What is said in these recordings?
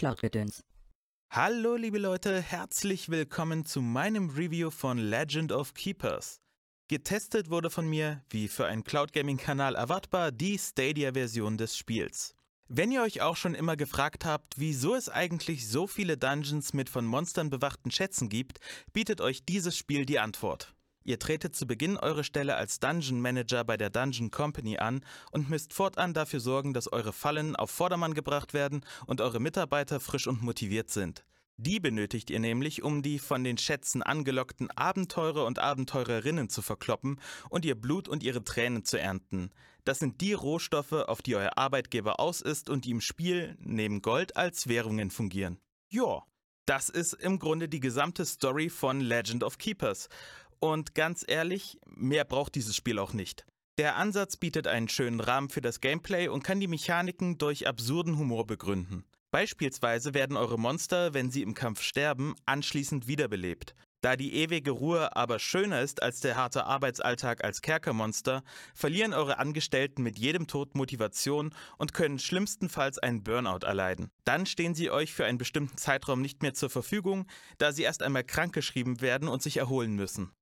Cloud-Gedöns. Hallo liebe Leute, herzlich willkommen zu meinem Review von Legend of Keepers. Getestet wurde von mir, wie für einen Cloud Gaming Kanal erwartbar, die Stadia-Version des Spiels. Wenn ihr euch auch schon immer gefragt habt, wieso es eigentlich so viele Dungeons mit von Monstern bewachten Schätzen gibt, bietet euch dieses Spiel die Antwort. Ihr tretet zu Beginn eure Stelle als Dungeon Manager bei der Dungeon Company an und müsst fortan dafür sorgen, dass eure Fallen auf Vordermann gebracht werden und eure Mitarbeiter frisch und motiviert sind. Die benötigt ihr nämlich, um die von den Schätzen angelockten Abenteurer und Abenteurerinnen zu verkloppen und ihr Blut und ihre Tränen zu ernten. Das sind die Rohstoffe, auf die euer Arbeitgeber aus ist und die im Spiel neben Gold als Währungen fungieren. Ja, das ist im Grunde die gesamte Story von Legend of Keepers. Und ganz ehrlich, mehr braucht dieses Spiel auch nicht. Der Ansatz bietet einen schönen Rahmen für das Gameplay und kann die Mechaniken durch absurden Humor begründen. Beispielsweise werden eure Monster, wenn sie im Kampf sterben, anschließend wiederbelebt. Da die ewige Ruhe aber schöner ist als der harte Arbeitsalltag als Kerkermonster, verlieren eure Angestellten mit jedem Tod Motivation und können schlimmstenfalls einen Burnout erleiden. Dann stehen sie euch für einen bestimmten Zeitraum nicht mehr zur Verfügung, da sie erst einmal krankgeschrieben werden und sich erholen müssen.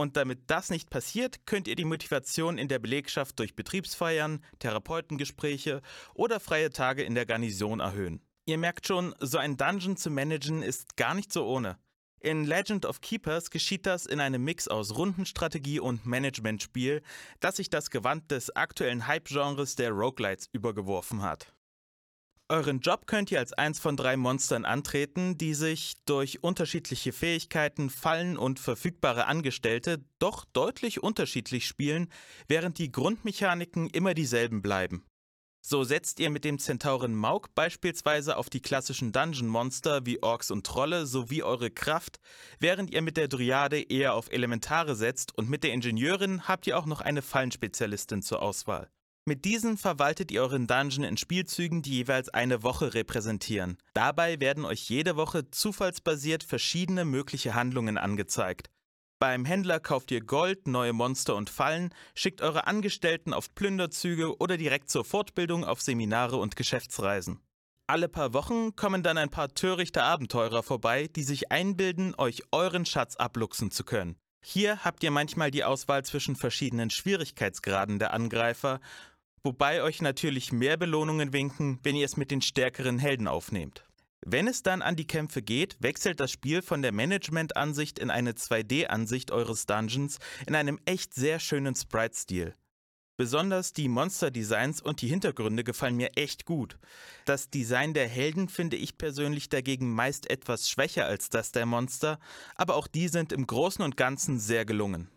Und damit das nicht passiert, könnt ihr die Motivation in der Belegschaft durch Betriebsfeiern, Therapeutengespräche oder freie Tage in der Garnison erhöhen. Ihr merkt schon, so ein Dungeon zu managen ist gar nicht so ohne. In Legend of Keepers geschieht das in einem Mix aus Rundenstrategie und Managementspiel, das sich das Gewand des aktuellen Hype-Genres der Roguelites übergeworfen hat. Euren Job könnt ihr als eins von drei Monstern antreten, die sich durch unterschiedliche Fähigkeiten, Fallen und verfügbare Angestellte doch deutlich unterschiedlich spielen, während die Grundmechaniken immer dieselben bleiben. So setzt ihr mit dem Zentauren Mauk beispielsweise auf die klassischen Dungeon-Monster wie Orks und Trolle sowie eure Kraft, während ihr mit der Dryade eher auf Elementare setzt und mit der Ingenieurin habt ihr auch noch eine Fallenspezialistin zur Auswahl. Mit diesen verwaltet ihr euren Dungeon in Spielzügen, die jeweils eine Woche repräsentieren. Dabei werden euch jede Woche zufallsbasiert verschiedene mögliche Handlungen angezeigt. Beim Händler kauft ihr Gold, neue Monster und Fallen, schickt eure Angestellten auf Plünderzüge oder direkt zur Fortbildung auf Seminare und Geschäftsreisen. Alle paar Wochen kommen dann ein paar törichte Abenteurer vorbei, die sich einbilden, euch euren Schatz abluchsen zu können. Hier habt ihr manchmal die Auswahl zwischen verschiedenen Schwierigkeitsgraden der Angreifer wobei euch natürlich mehr Belohnungen winken, wenn ihr es mit den stärkeren Helden aufnehmt. Wenn es dann an die Kämpfe geht, wechselt das Spiel von der Management-Ansicht in eine 2D-Ansicht eures Dungeons in einem echt sehr schönen Sprite-Stil. Besonders die Monster-Designs und die Hintergründe gefallen mir echt gut. Das Design der Helden finde ich persönlich dagegen meist etwas schwächer als das der Monster, aber auch die sind im Großen und Ganzen sehr gelungen.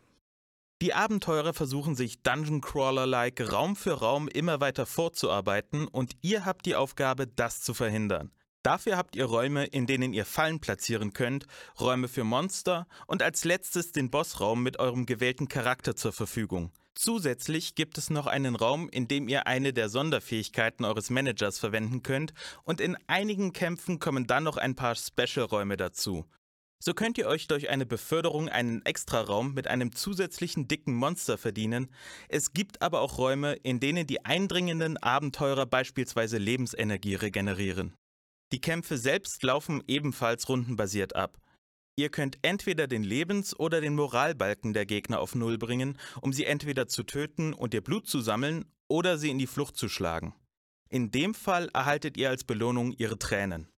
Die Abenteurer versuchen sich Dungeon Crawler-like Raum für Raum immer weiter vorzuarbeiten und ihr habt die Aufgabe, das zu verhindern. Dafür habt ihr Räume, in denen ihr Fallen platzieren könnt, Räume für Monster und als letztes den Bossraum mit eurem gewählten Charakter zur Verfügung. Zusätzlich gibt es noch einen Raum, in dem ihr eine der Sonderfähigkeiten eures Managers verwenden könnt und in einigen Kämpfen kommen dann noch ein paar Special-Räume dazu. So könnt ihr euch durch eine Beförderung einen Extraraum mit einem zusätzlichen dicken Monster verdienen. Es gibt aber auch Räume, in denen die eindringenden Abenteurer beispielsweise Lebensenergie regenerieren. Die Kämpfe selbst laufen ebenfalls rundenbasiert ab. Ihr könnt entweder den Lebens- oder den Moralbalken der Gegner auf Null bringen, um sie entweder zu töten und ihr Blut zu sammeln oder sie in die Flucht zu schlagen. In dem Fall erhaltet ihr als Belohnung ihre Tränen.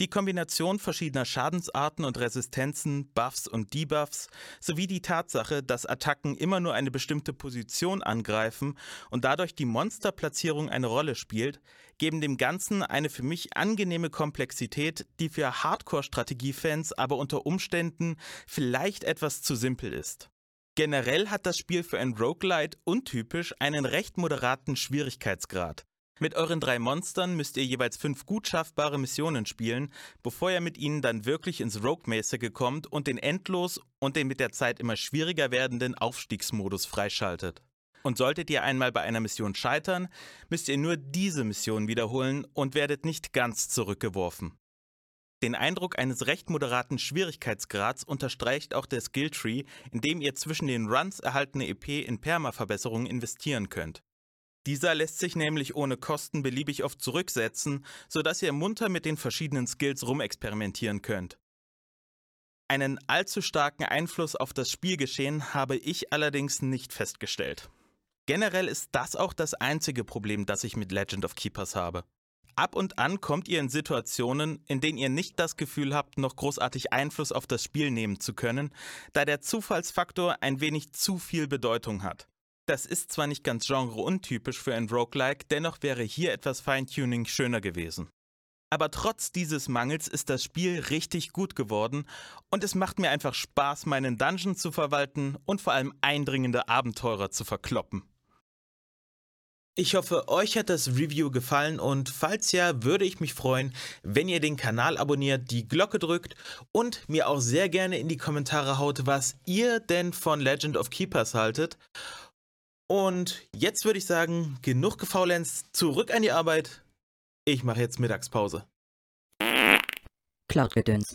Die Kombination verschiedener Schadensarten und Resistenzen, Buffs und Debuffs sowie die Tatsache, dass Attacken immer nur eine bestimmte Position angreifen und dadurch die Monsterplatzierung eine Rolle spielt, geben dem Ganzen eine für mich angenehme Komplexität, die für Hardcore-Strategiefans aber unter Umständen vielleicht etwas zu simpel ist. Generell hat das Spiel für ein Roguelite untypisch einen recht moderaten Schwierigkeitsgrad. Mit euren drei Monstern müsst ihr jeweils fünf gut schaffbare Missionen spielen, bevor ihr mit ihnen dann wirklich ins Rogue-mäßige kommt und den endlos und den mit der Zeit immer schwieriger werdenden Aufstiegsmodus freischaltet. Und solltet ihr einmal bei einer Mission scheitern, müsst ihr nur diese Mission wiederholen und werdet nicht ganz zurückgeworfen. Den Eindruck eines recht moderaten Schwierigkeitsgrads unterstreicht auch der Skilltree, in dem ihr zwischen den Runs erhaltene EP in Perma-Verbesserungen investieren könnt. Dieser lässt sich nämlich ohne Kosten beliebig oft zurücksetzen, sodass ihr munter mit den verschiedenen Skills rumexperimentieren könnt. Einen allzu starken Einfluss auf das Spielgeschehen habe ich allerdings nicht festgestellt. Generell ist das auch das einzige Problem, das ich mit Legend of Keepers habe. Ab und an kommt ihr in Situationen, in denen ihr nicht das Gefühl habt, noch großartig Einfluss auf das Spiel nehmen zu können, da der Zufallsfaktor ein wenig zu viel Bedeutung hat. Das ist zwar nicht ganz genreuntypisch für ein Roguelike, dennoch wäre hier etwas Feintuning schöner gewesen. Aber trotz dieses Mangels ist das Spiel richtig gut geworden und es macht mir einfach Spaß, meinen Dungeon zu verwalten und vor allem eindringende Abenteurer zu verkloppen. Ich hoffe, euch hat das Review gefallen und falls ja, würde ich mich freuen, wenn ihr den Kanal abonniert, die Glocke drückt und mir auch sehr gerne in die Kommentare haut, was ihr denn von Legend of Keepers haltet. Und jetzt würde ich sagen, genug gefaulenzt, zurück an die Arbeit. Ich mache jetzt Mittagspause. Cloud-Gedöns.